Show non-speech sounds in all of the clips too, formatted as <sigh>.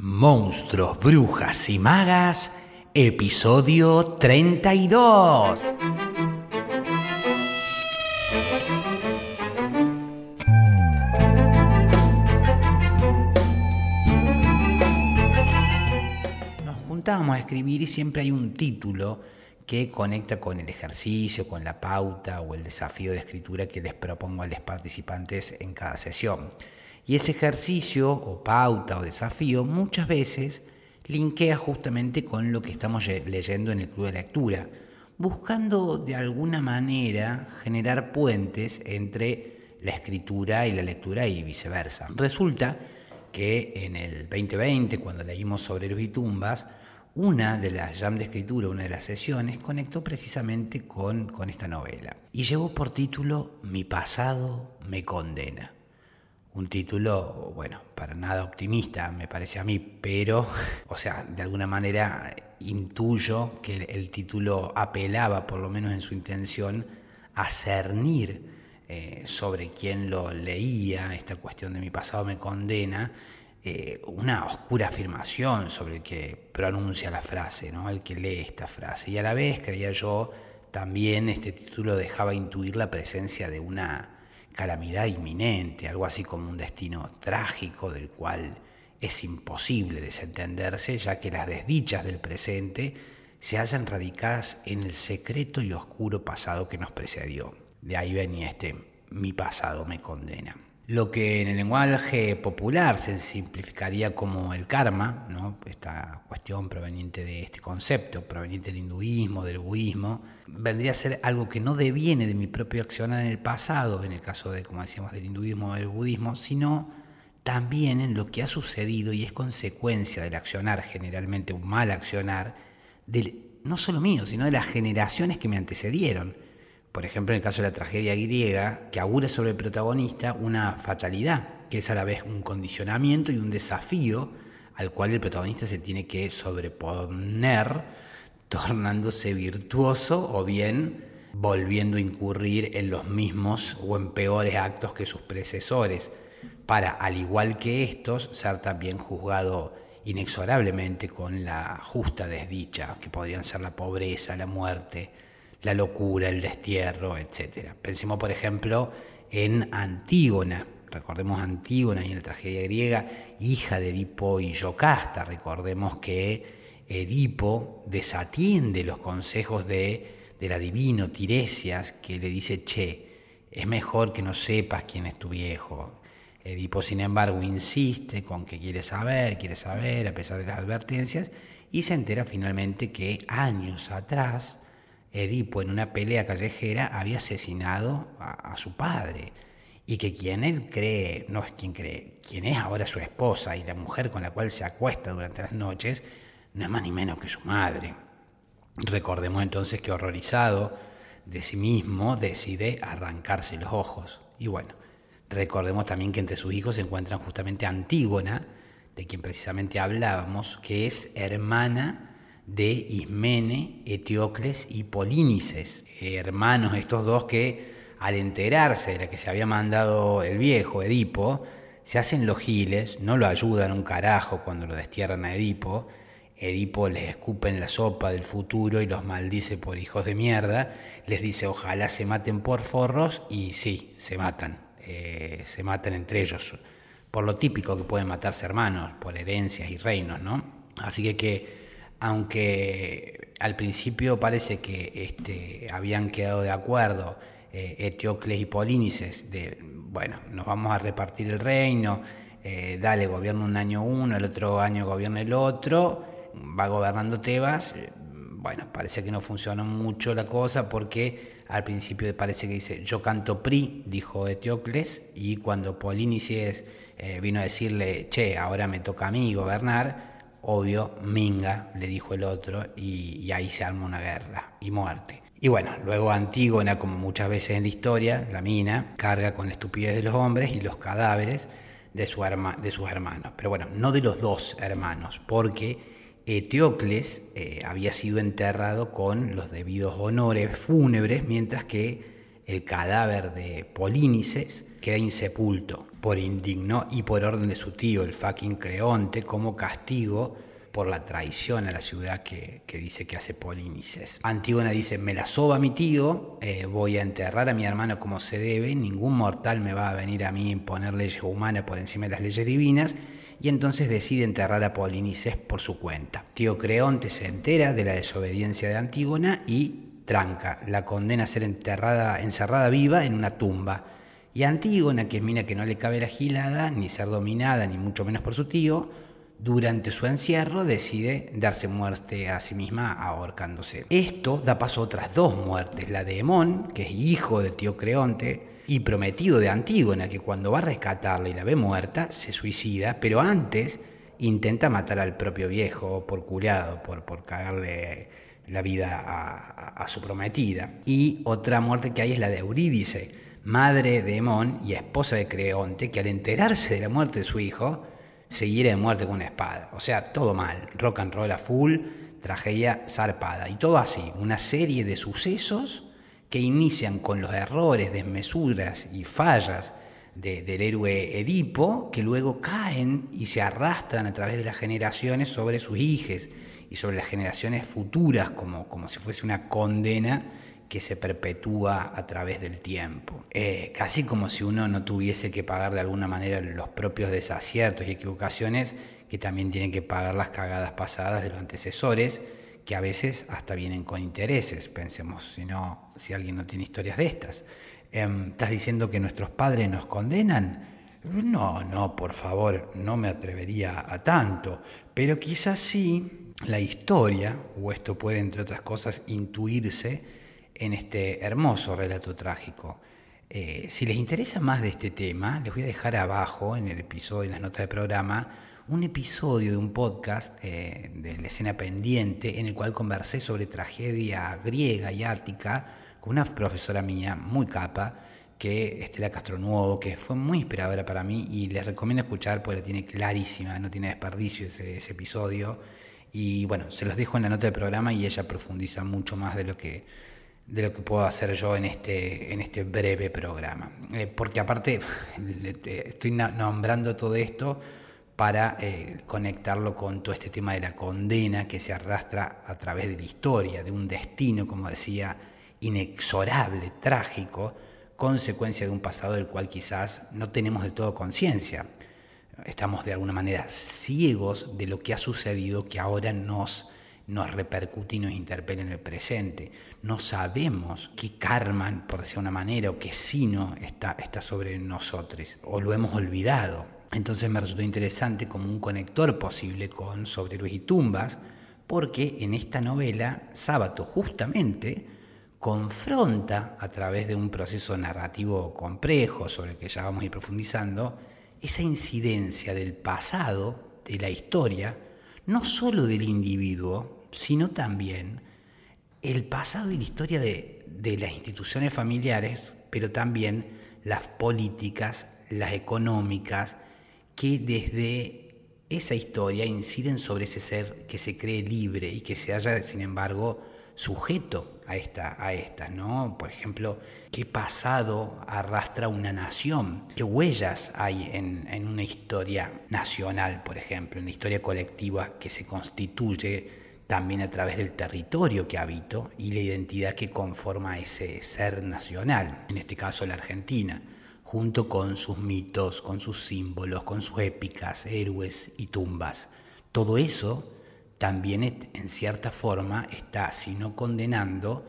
Monstruos, Brujas y Magas, episodio 32. Nos juntábamos a escribir y siempre hay un título que conecta con el ejercicio, con la pauta o el desafío de escritura que les propongo a los participantes en cada sesión. Y ese ejercicio o pauta o desafío muchas veces linkea justamente con lo que estamos leyendo en el club de lectura, buscando de alguna manera generar puentes entre la escritura y la lectura y viceversa. Resulta que en el 2020, cuando leímos sobre los y tumbas, una de las jam de escritura, una de las sesiones, conectó precisamente con, con esta novela y llevó por título Mi pasado me condena un título, bueno, para nada optimista, me parece a mí, pero, <laughs> o sea, de alguna manera intuyo que el título apelaba, por lo menos en su intención, a cernir eh, sobre quien lo leía, esta cuestión de mi pasado me condena, eh, una oscura afirmación sobre el que pronuncia la frase, ¿no? el que lee esta frase. Y a la vez, creía yo, también este título dejaba intuir la presencia de una calamidad inminente, algo así como un destino trágico del cual es imposible desentenderse, ya que las desdichas del presente se hallan radicadas en el secreto y oscuro pasado que nos precedió. De ahí venía este mi pasado me condena. Lo que en el lenguaje popular se simplificaría como el karma, esta cuestión proveniente de este concepto, proveniente del hinduismo, del budismo, vendría a ser algo que no deviene de mi propio accionar en el pasado, en el caso de, como decíamos, del hinduismo o del budismo, sino también en lo que ha sucedido y es consecuencia del accionar, generalmente un mal accionar, no solo mío, sino de las generaciones que me antecedieron por ejemplo, en el caso de la tragedia griega, que augura sobre el protagonista una fatalidad, que es a la vez un condicionamiento y un desafío al cual el protagonista se tiene que sobreponer, <laughs> tornándose virtuoso o bien volviendo a incurrir en los mismos o en peores actos que sus predecesores, para, al igual que estos, ser también juzgado inexorablemente con la justa desdicha, que podrían ser la pobreza, la muerte, la locura, el destierro, etc. Pensemos, por ejemplo, en Antígona. Recordemos Antígona y en la tragedia griega, hija de Edipo y Yocasta. Recordemos que Edipo desatiende los consejos de, del adivino Tiresias, que le dice, che, es mejor que no sepas quién es tu viejo. Edipo, sin embargo, insiste con que quiere saber, quiere saber, a pesar de las advertencias, y se entera finalmente que años atrás Edipo en una pelea callejera había asesinado a, su padre y que quien él cree, no es quien cree, quien es ahora su esposa y la mujer con la cual se acuesta durante las noches, no es más ni menos que su madre. Recordemos entonces que horrorizado de sí mismo decide arrancarse los ojos. Y bueno, recordemos también que entre sus hijos se encuentran justamente Antígona, de quien precisamente hablábamos, que es hermana de Ismene, Eteocles y Polínices, hermanos estos dos que al enterarse de la que se había mandado el viejo Edipo, se hacen los giles, no lo ayudan un carajo cuando lo destierran a Edipo, Edipo les escupe en la sopa del futuro y los maldice por hijos de mierda, les dice ojalá se maten por forros y sí, se matan, eh, se matan entre ellos, por lo típico que pueden matarse hermanos, por herencias y reinos, ¿no? Así que que aunque al principio parece que este, habían quedado de acuerdo eh, Eteocles y Polínices, de, bueno, nos vamos a repartir el reino, eh, dale, gobierno un año uno, el otro año gobierna el otro, va gobernando Tebas, eh, bueno, parece que no funcionó mucho la cosa porque al principio parece que dice, yo canto PRI, dijo Eteocles, y cuando Polínices vino a decirle, che, ahora me toca a mí gobernar, obvio, minga, le dijo el otro, y, ahí se arma una guerra y muerte. Y bueno, luego Antígona, como muchas veces en la historia, la mina, carga con la estupidez de los hombres y los cadáveres de, su de sus hermanos. Pero bueno, no de los dos hermanos, porque Eteocles eh, había sido enterrado con los debidos honores fúnebres, mientras que el cadáver de Polínices queda insepulto por indigno y por orden de su tío, el fucking Creonte, como castigo por la traición a la ciudad que, dice que hace Polínices. Antígona dice, me la soba mi tío, eh, voy a enterrar a mi hermano como se debe, ningún mortal me va a venir a mí a imponer leyes humanas por encima de las leyes divinas, y entonces decide enterrar a Polinices por su cuenta. Tío Creonte se entera de la desobediencia de Antígona y tranca, la condena a ser enterrada, encerrada viva en una tumba. Y Antígona, que es mina que no le cabe la gilada, ni ser dominada, ni mucho menos por su tío, durante su encierro decide darse muerte a sí misma ahorcándose. Esto da paso a otras dos muertes, la de Hemón, que es hijo de tío Creonte, y prometido de Antígona, que cuando va a rescatarla y la ve muerta, se suicida, pero antes intenta matar al propio viejo por curado, por, por cagarle la vida a, su prometida. Y otra muerte que hay es la de Eurídice, madre de Hemón y esposa de Creonte, que al enterarse de la muerte de su hijo, se hiere de muerte con una espada. O sea, todo mal, rock and roll a full, tragedia zarpada. Y todo así, una serie de sucesos que inician con los errores, desmesuras y fallas del héroe Edipo, que luego caen y se arrastran a través de las generaciones sobre sus hijos y sobre las generaciones futuras como, como si fuese una condena que se perpetúa a través del tiempo. Eh, casi como si uno no tuviese que pagar de alguna manera los propios desaciertos y equivocaciones que también tienen que pagar las cagadas pasadas de los antecesores, que a veces hasta vienen con intereses, pensemos, si, no, si alguien no tiene historias de estas. Em, ¿Estás diciendo que nuestros padres nos condenan? No, no, por favor, no me atrevería a tanto, pero quizás sí la historia, o esto puede, entre otras cosas, intuirse en este hermoso relato trágico. Eh, si les interesa más de este tema, les voy a dejar abajo, en el episodio, en las notas del programa, un episodio de un podcast eh, de la escena pendiente en el cual conversé sobre tragedia griega y ática con una profesora mía muy capa, que Estela Castronuovo, que fue muy inspiradora para mí y les recomiendo escuchar porque la tiene clarísima, no tiene desperdicio ese episodio. Y bueno, se los dejo en la nota del programa y ella profundiza mucho más de lo que, de lo que puedo hacer yo en este, en este breve programa. Eh, porque aparte <laughs> estoy nombrando todo esto para eh, conectarlo con todo este tema de la condena que se arrastra a través de la historia, de un destino, como decía, inexorable, trágico, consecuencia de un pasado del cual quizás no tenemos del todo conciencia estamos de alguna manera ciegos de lo que ha sucedido que ahora nos, nos repercute y nos interpela en el presente. No sabemos qué karma, por decir una manera, o qué sino está, está sobre nosotros, o lo hemos olvidado. Entonces me resultó interesante como un conector posible con Sobre y Tumbas, porque en esta novela Sábato justamente confronta a través de un proceso narrativo complejo sobre el que ya vamos a ir profundizando, esa incidencia del pasado, de la historia, no solo del individuo, sino también el pasado y la historia de, las instituciones familiares, pero también las políticas, las económicas, que desde esa historia inciden sobre ese ser que se cree libre y que se haya, sin embargo, sujeto a, esta, a estas, ¿no? Por ejemplo, ¿qué pasado arrastra una nación? ¿Qué huellas hay en, en una historia nacional, por ejemplo, en la historia colectiva que se constituye también a través del territorio que habito y la identidad que conforma ese ser nacional, en este caso la Argentina, junto con sus mitos, con sus símbolos, con sus épicas, héroes y tumbas. Todo eso también en cierta forma está, si no condenando,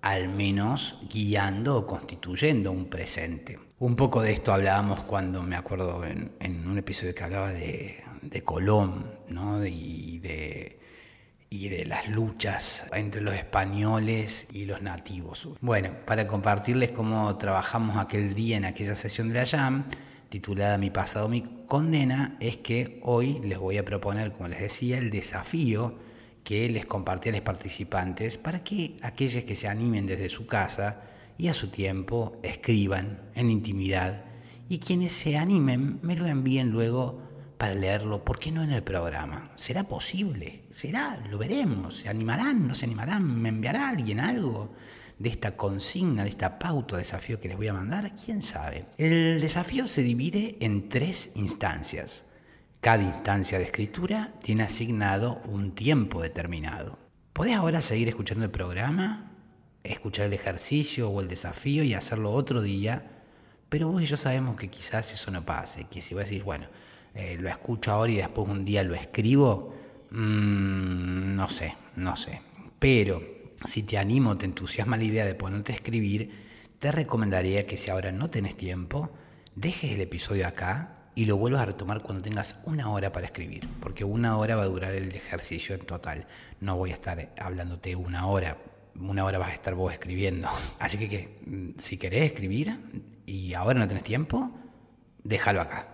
al menos guiando o constituyendo un presente. Un poco de esto hablábamos cuando me acuerdo en, un episodio que hablaba de, Colón ¿no? y, de, y de las luchas entre los españoles y los nativos. Bueno, para compartirles cómo trabajamos aquel día en aquella sesión de la JAM, titulada Mi pasado, mi condena, es que hoy les voy a proponer, como les decía, el desafío que les compartí a los participantes para que aquellos que se animen desde su casa y a su tiempo escriban en intimidad y quienes se animen me lo envíen luego para leerlo, ¿por qué no en el programa? ¿Será posible? ¿Será? ¿Lo veremos? ¿Se animarán? ¿No se animarán? ¿Me enviará alguien algo? De esta consigna, de esta pauta desafío que les voy a mandar? ¿Quién sabe? El desafío se divide en tres instancias. Cada instancia de escritura tiene asignado un tiempo determinado. Podés ahora seguir escuchando el programa, escuchar el ejercicio o el desafío y hacerlo otro día, pero vos y yo sabemos que quizás eso no pase, que si vos decís, bueno, eh, lo escucho ahora y después un día lo escribo, mmm, no sé, no sé. Pero si te animo, te entusiasma la idea de ponerte a escribir, te recomendaría que si ahora no tenés tiempo, dejes el episodio acá y lo vuelvas a retomar cuando tengas una hora para escribir, porque una hora va a durar el ejercicio en total. No voy a estar hablándote una hora, una hora vas a estar vos escribiendo. <laughs> Así que, mm, si querés escribir y ahora no tenés tiempo, déjalo acá.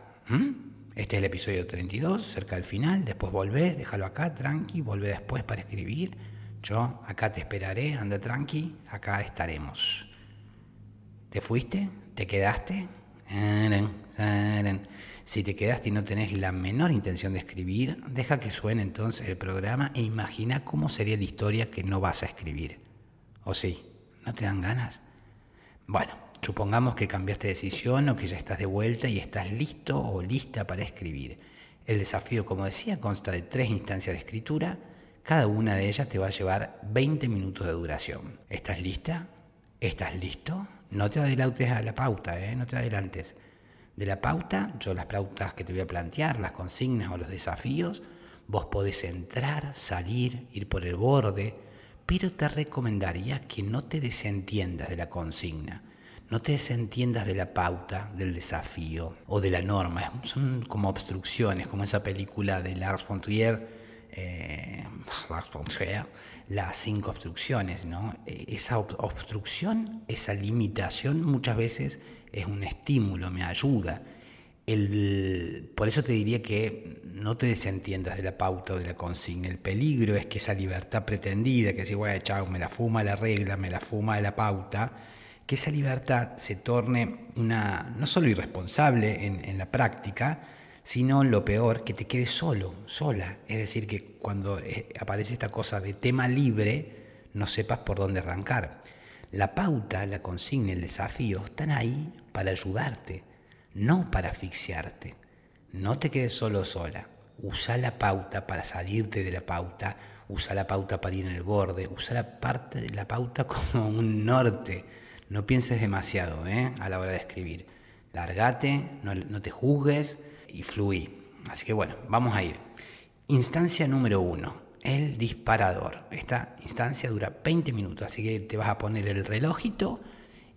Este es el episodio 32, cerca del final, después volvés, déjalo acá, tranqui, volvé después para escribir. Yo acá te esperaré, anda tranqui, acá estaremos. ¿Te fuiste? ¿Te quedaste? Si te quedaste y no tenés la menor intención de escribir, deja que suene entonces el programa e imagina cómo sería la historia que no vas a escribir. ¿O sí? ¿No te dan ganas? Bueno, supongamos que cambiaste de decisión o que ya estás de vuelta y estás listo o lista para escribir. El desafío, como decía, consta de tres instancias de escritura. Cada una de ellas te va a llevar 20 minutos de duración. ¿Estás lista? ¿Estás listo? No te adelantes a la pauta, ¿eh? no te adelantes de la pauta, yo las pautas que te voy a plantear, las consignas o los desafíos, vos podés entrar, salir, ir por el borde, pero te recomendaría que no te desentiendas de la consigna, no te desentiendas de la pauta, del desafío o de la norma. Son como obstrucciones, como esa película de Lars von Trier, eh, las cinco obstrucciones, ¿no? E, esa obstrucción, esa limitación muchas veces es un estímulo, me ayuda. El, por eso te diría que no te desentiendas de la pauta o de la consigna. El peligro es que esa libertad pretendida, que si, bueno, chao, me la fuma la regla, me la fuma la pauta, que esa libertad se torne una, no solo irresponsable en la práctica, sino lo peor, que te quedes solo, sola. Es decir, que cuando eh, aparece esta cosa de tema libre, no sepas por dónde arrancar. La pauta, la consigna, el desafío están ahí para ayudarte, no para asfixiarte. No te quedes solo sola. Usa la pauta para salirte de la pauta, usa la pauta para ir en el borde, usa la, parte, la pauta <laughs> como un norte. No pienses demasiado ¿eh? a la hora de escribir. Largate, no, no te juzgues y fluí. Así que bueno, vamos a ir. Instancia número uno, el disparador. Esta instancia dura 20 minutos, así que te vas a poner el relojito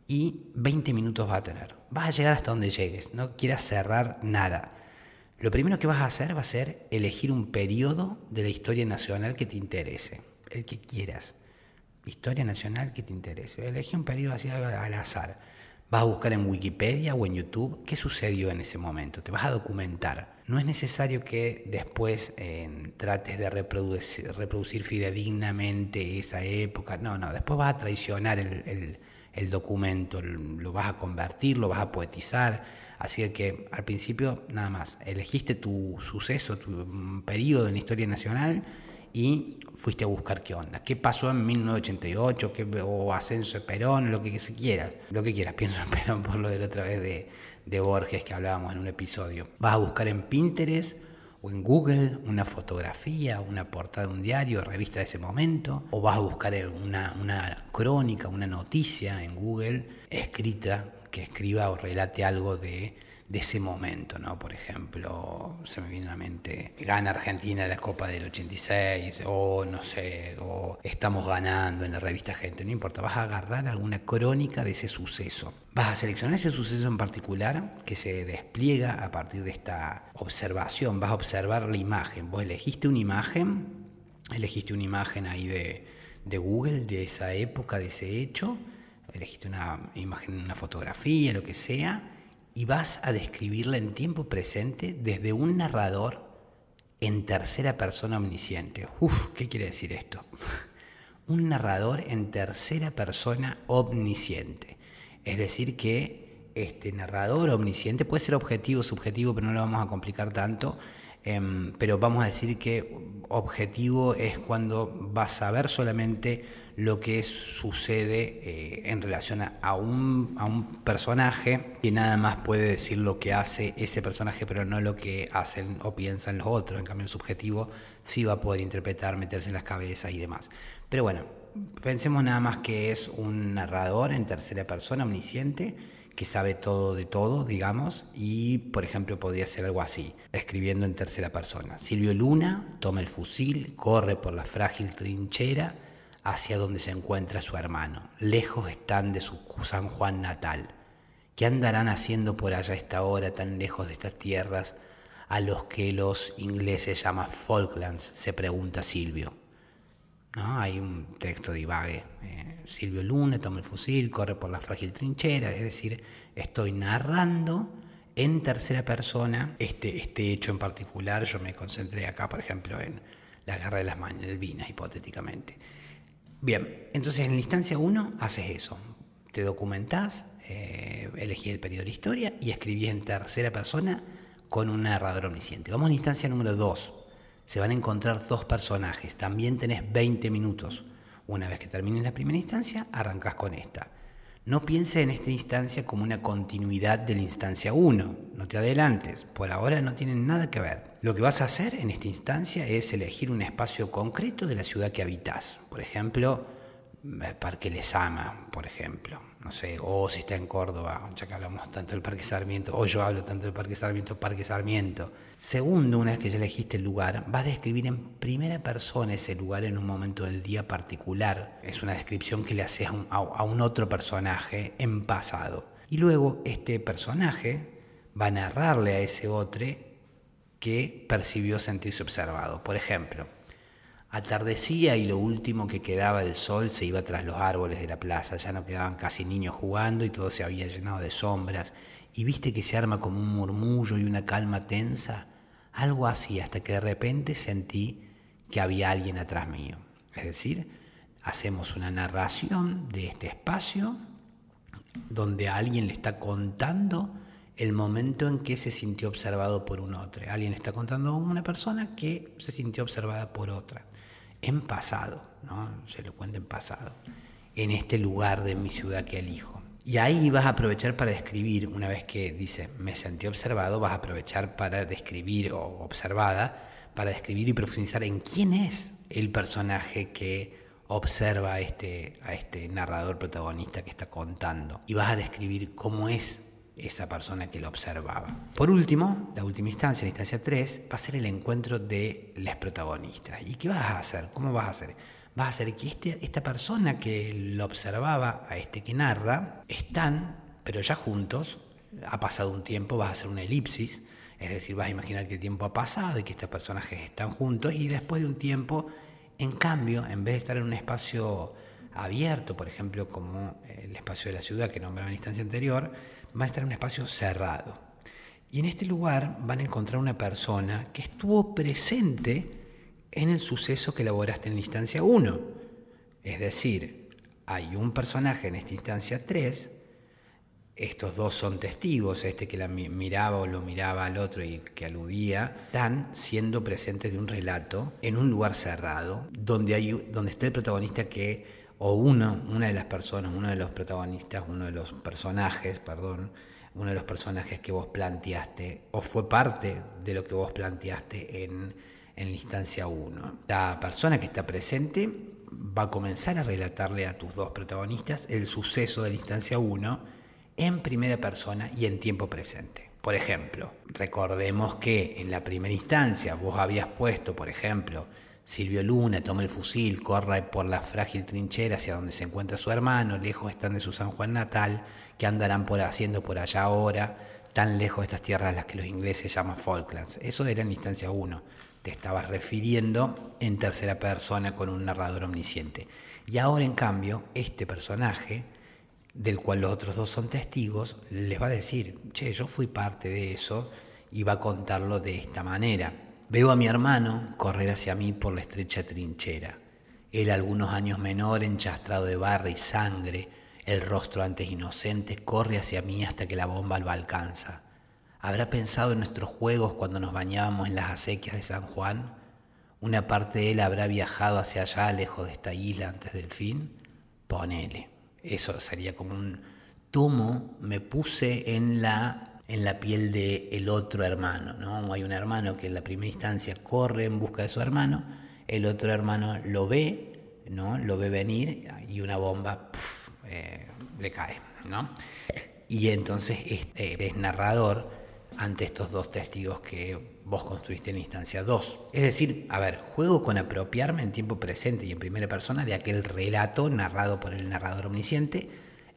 y 20 minutos va a tener. Vas a llegar hasta donde llegues, no quieras cerrar nada. Lo primero que vas a hacer va a ser elegir un periodo de la historia nacional que te interese, el que quieras. Historia nacional que te interese. Elegí un periodo así al azar. Vas a buscar en Wikipedia o en YouTube qué sucedió en ese momento. Te vas a documentar. No es necesario que después eh, trates de reproducir, reproducir, fidedignamente esa época. No, no. Después vas a traicionar el el documento, lo vas a convertir, lo vas a poetizar. Así que al principio nada más, elegiste tu suceso, tu mm, periodo en la historia nacional y fuiste a buscar qué onda, qué pasó en 1988, qué, o ascenso de Perón, lo que se quiera, lo que quieras, <laughs> pienso en Perón por lo de la otra vez de, de Borges que hablábamos en un episodio. Vas a buscar en Pinterest o en Google una fotografía, una portada de un diario, revista de ese momento, o vas a buscar una, una crónica, una noticia en Google escrita que escriba o relate algo de de ese momento, ¿no? Por ejemplo, se me viene a la mente, gana Argentina la Copa del 86, o no sé, o estamos ganando en la revista Gente, no importa, vas a agarrar alguna crónica de ese suceso. Vas a seleccionar ese suceso en particular que se despliega a partir de esta observación, vas a observar la imagen. Vos elegiste una imagen, elegiste una imagen ahí de, de Google de esa época, de ese hecho, elegiste una imagen, una fotografía, lo que sea, y vas a describirla en tiempo presente desde un narrador en tercera persona omnisciente. Uf, ¿qué quiere decir esto? <laughs> un narrador en tercera persona omnisciente. Es decir, que este narrador omnisciente puede ser objetivo, subjetivo, pero no lo vamos a complicar tanto. Em, pero vamos a decir que objetivo es cuando vas a ver solamente lo que sucede eh, en relación a, un, a, un, personaje que nada más puede decir lo que hace ese personaje, pero no lo que hacen o piensan los otros. En cambio, el subjetivo sí va a poder interpretar, meterse en las cabezas y demás. Pero bueno, pensemos nada más que es un narrador en tercera persona, omnisciente, que sabe todo de todo, digamos, y por ejemplo podría ser algo así, escribiendo en tercera persona. Silvio Luna toma el fusil, corre por la frágil trinchera hacia donde se encuentra su hermano. Lejos están de su San Juan natal. ¿Qué andarán haciendo por allá esta hora tan lejos de estas tierras a los que los ingleses llaman Falklands? se pregunta Silvio. ¿No? Hay un texto de Ibague. Eh, Silvio Luna toma el fusil, corre por la frágil trinchera, es decir, estoy narrando en tercera persona este, este hecho en particular. Yo me concentré acá, por ejemplo, en la guerra de las Malvinas, hipotéticamente. Bien, entonces en la instancia 1 haces eso. Te documentás, eh, elegí el periodo de historia y escribí en tercera persona con un narrador omnisciente. Vamos a la instancia número 2. Se van a encontrar dos personajes. También tenés 20 minutos. Una vez que termines la primera instancia, arrancas con esta. No piense en esta instancia como una continuidad de la instancia 1. No te adelantes. Por ahora no tienen nada que ver. Lo que vas a hacer en esta instancia es elegir un espacio concreto de la ciudad que habitas. Por ejemplo, Parque Lesama, por ejemplo. No sé, o si está en Córdoba, ya que hablamos tanto del Parque Sarmiento, o yo hablo tanto del Parque Sarmiento, Parque Sarmiento. Segundo, una vez que ya elegiste el lugar, vas a describir en primera persona ese lugar en un momento del día particular. Es una descripción que le haces a un otro personaje en pasado. Y luego este personaje va a narrarle a ese otro que percibió sentirse observado. Por ejemplo, atardecía y lo último que quedaba del sol se iba tras los árboles de la plaza, ya no quedaban casi niños jugando y todo se había llenado de sombras, y viste que se arma como un murmullo y una calma tensa, algo así, hasta que de repente sentí que había alguien atrás mío. Es decir, hacemos una narración de este espacio donde alguien le está contando el momento en que se sintió observado por un otro. Alguien está contando a una persona que se sintió observada por otra. En pasado, ¿no? Se lo cuenta en pasado. En este lugar de mi ciudad que elijo. Y ahí vas a aprovechar para describir, una vez que dice me sentí observado, vas a aprovechar para describir o observada, para describir y profundizar en quién es el personaje que observa este, a este narrador protagonista que está contando. Y vas a describir cómo es esa persona que lo observaba. Por último, la última instancia, la instancia 3, va a ser el encuentro de las protagonistas. ¿Y qué vas a hacer? ¿Cómo vas a hacer? Vas a hacer que este, esta persona que lo observaba, a este que narra, están, pero ya juntos, ha pasado un tiempo, vas a hacer una elipsis, es decir, vas a imaginar que el tiempo ha pasado y que estos personajes están juntos y después de un tiempo, en cambio, en vez de estar en un espacio abierto, por ejemplo, como el espacio de la ciudad que nombraba en la instancia anterior, va a estar en un espacio cerrado. Y en este lugar van a encontrar una persona que estuvo presente en el suceso que elaboraste en la instancia 1. Es decir, hay un personaje en esta instancia 3, estos dos son testigos, este que la miraba o lo miraba al otro y que aludía, están siendo presentes de un relato en un lugar cerrado, donde, hay, donde está el protagonista que o uno, una de las personas, uno de los protagonistas, uno de los personajes, perdón, uno de los personajes que vos planteaste, o fue parte de lo que vos planteaste en, en la instancia 1. La persona que está presente va a comenzar a relatarle a tus dos protagonistas el suceso de la instancia 1 en primera persona y en tiempo presente. Por ejemplo, recordemos que en la primera instancia vos habías puesto, por ejemplo, Silvio Luna toma el fusil, corre por la frágil trinchera hacia donde se encuentra su hermano, lejos están de su San Juan natal, que andarán por haciendo por allá ahora, tan lejos de estas tierras a las que los ingleses llaman Falklands. Eso era en instancia 1. Te estabas refiriendo en tercera persona con un narrador omnisciente. Y ahora, en cambio, este personaje, del cual los otros dos son testigos, les va a decir, che, yo fui parte de eso, y va a contarlo de esta manera. Veo a mi hermano correr hacia mí por la estrecha trinchera. Él, algunos años menor, enchastrado de barra y sangre, el rostro antes inocente, corre hacia mí hasta que la bomba lo alcanza. ¿Habrá pensado en nuestros juegos cuando nos bañábamos en las acequias de San Juan? una parte de él habrá viajado hacia allá, lejos de esta isla, antes del fin. Ponele. Eso sería como un tomo, me puse en la, en la piel del el otro hermano. ¿no? Hay un hermano que en la primera instancia corre en busca de su hermano, el otro hermano lo ve, ¿no? lo ve venir y una bomba eh, le cae. ¿no? Y entonces es, eh, es narrador ante estos dos testigos que vos construiste en instancia 2. Es decir, a ver, juego con apropiarme en tiempo presente y en primera persona de aquel relato narrado por el narrador omnisciente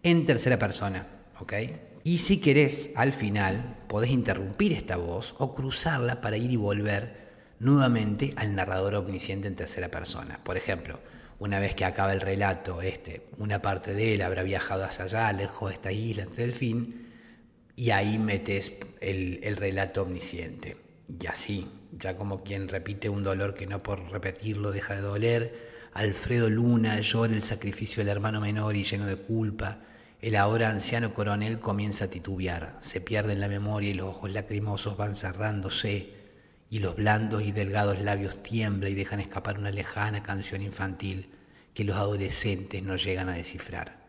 en tercera persona, ¿ok? Y si querés, al final, podés interrumpir esta voz o cruzarla para ir y volver nuevamente al narrador omnisciente en tercera persona. Por ejemplo, una vez que acaba el relato, este, una parte de él habrá viajado hacia allá, lejos de esta isla, ante el fin, y ahí metes el, el relato omnisciente. Y así, ya como quien repite un dolor que no por repetirlo deja de doler, Alfredo Luna llora el sacrificio del hermano menor y lleno de culpa. El ahora anciano coronel comienza a titubear, se pierde en la memoria y los ojos lacrimosos van cerrándose, y los blandos y delgados labios tiemblan y dejan escapar una lejana canción infantil que los adolescentes no llegan a descifrar.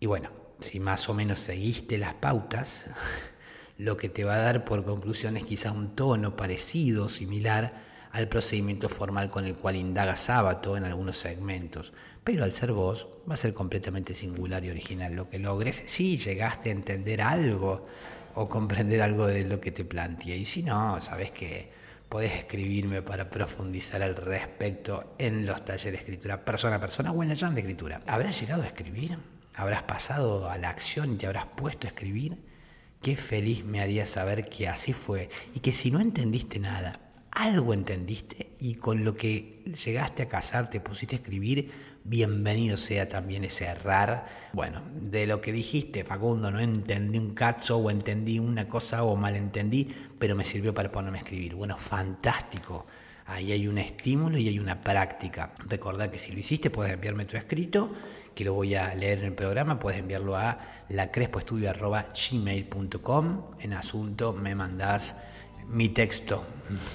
Y bueno, si más o menos seguiste las pautas, <laughs> lo que te va a dar por conclusión es quizás un tono parecido, similar al procedimiento formal con el cual indaga Sábato en algunos segmentos. Pero al ser vos, va a ser completamente singular y original lo que logres si llegaste a entender algo o comprender algo de lo que te planteé. Y si no, sabes que podés escribirme para profundizar al respecto en los talleres de escritura persona a persona o en la de escritura. ¿Habrás llegado a escribir? habrás pasado a la acción y te habrás puesto a escribir, qué feliz me haría saber que así fue y que si no entendiste nada, algo entendiste y con lo que llegaste a casar, te pusiste a escribir, bienvenido sea también ese errar. Bueno, de lo que dijiste, Facundo, no entendí un cacho o entendí una cosa o malentendí, pero me sirvió para ponerme a escribir. Bueno, fantástico. Ahí hay un estímulo y hay una práctica. Recordá que si lo hiciste puedes enviarme tu escrito que lo voy a leer en el programa, puedes enviarlo a lacrespoestudio.gmail.com. En asunto me mandás mi texto,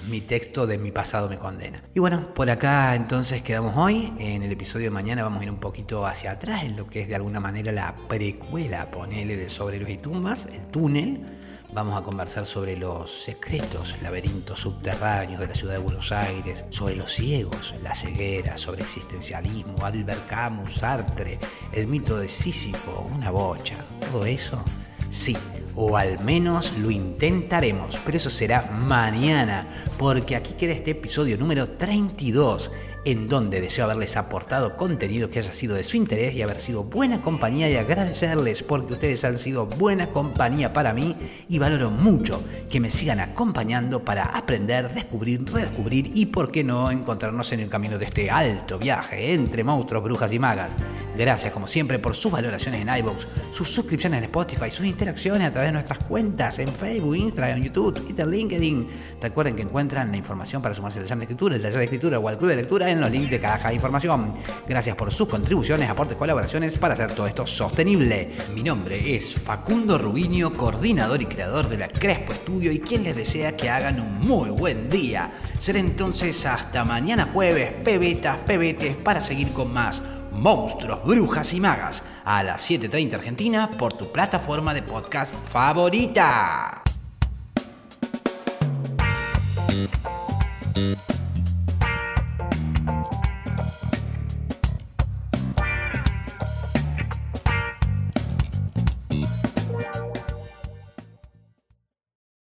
mi texto de mi pasado me condena. Y bueno, por acá entonces quedamos hoy. En el episodio de mañana vamos a ir un poquito hacia atrás en lo que es de alguna manera la precuela, ponele de Sobre y Tumbas, el túnel Vamos a conversar sobre los secretos laberintos subterráneos de la ciudad de Buenos Aires, sobre los ciegos, la ceguera, sobre existencialismo, Albert Camus, Sartre, el mito de Sísifo, una bocha. ¿Todo eso? Sí, o al menos lo intentaremos, pero eso será mañana, porque aquí queda este episodio número 32 en donde deseo haberles aportado contenido que haya sido de su interés y haber sido buena compañía y agradecerles porque ustedes han sido buena compañía para mí y valoro mucho que me sigan acompañando para aprender, descubrir, redescubrir y por qué no encontrarnos en el camino de este alto viaje entre monstruos, brujas y magas. Gracias como siempre por sus valoraciones en iVoox, sus suscripciones en Spotify, sus interacciones a través de nuestras cuentas en Facebook, Instagram, YouTube, Twitter, LinkedIn. Recuerden que encuentran la información para sumarse al taller de escritura, el taller de escritura o al club de lectura en los links de caja de información. Gracias por sus contribuciones, aportes, colaboraciones para hacer todo esto sostenible. Mi nombre es Facundo Rubinio, coordinador y creador de la Crespo Estudio y quien les desea que hagan un muy buen día. Será entonces hasta mañana jueves, pebetas, pebetes, para seguir con más Monstruos, Brujas y Magas a las 7.30 Argentina por tu plataforma de podcast favorita.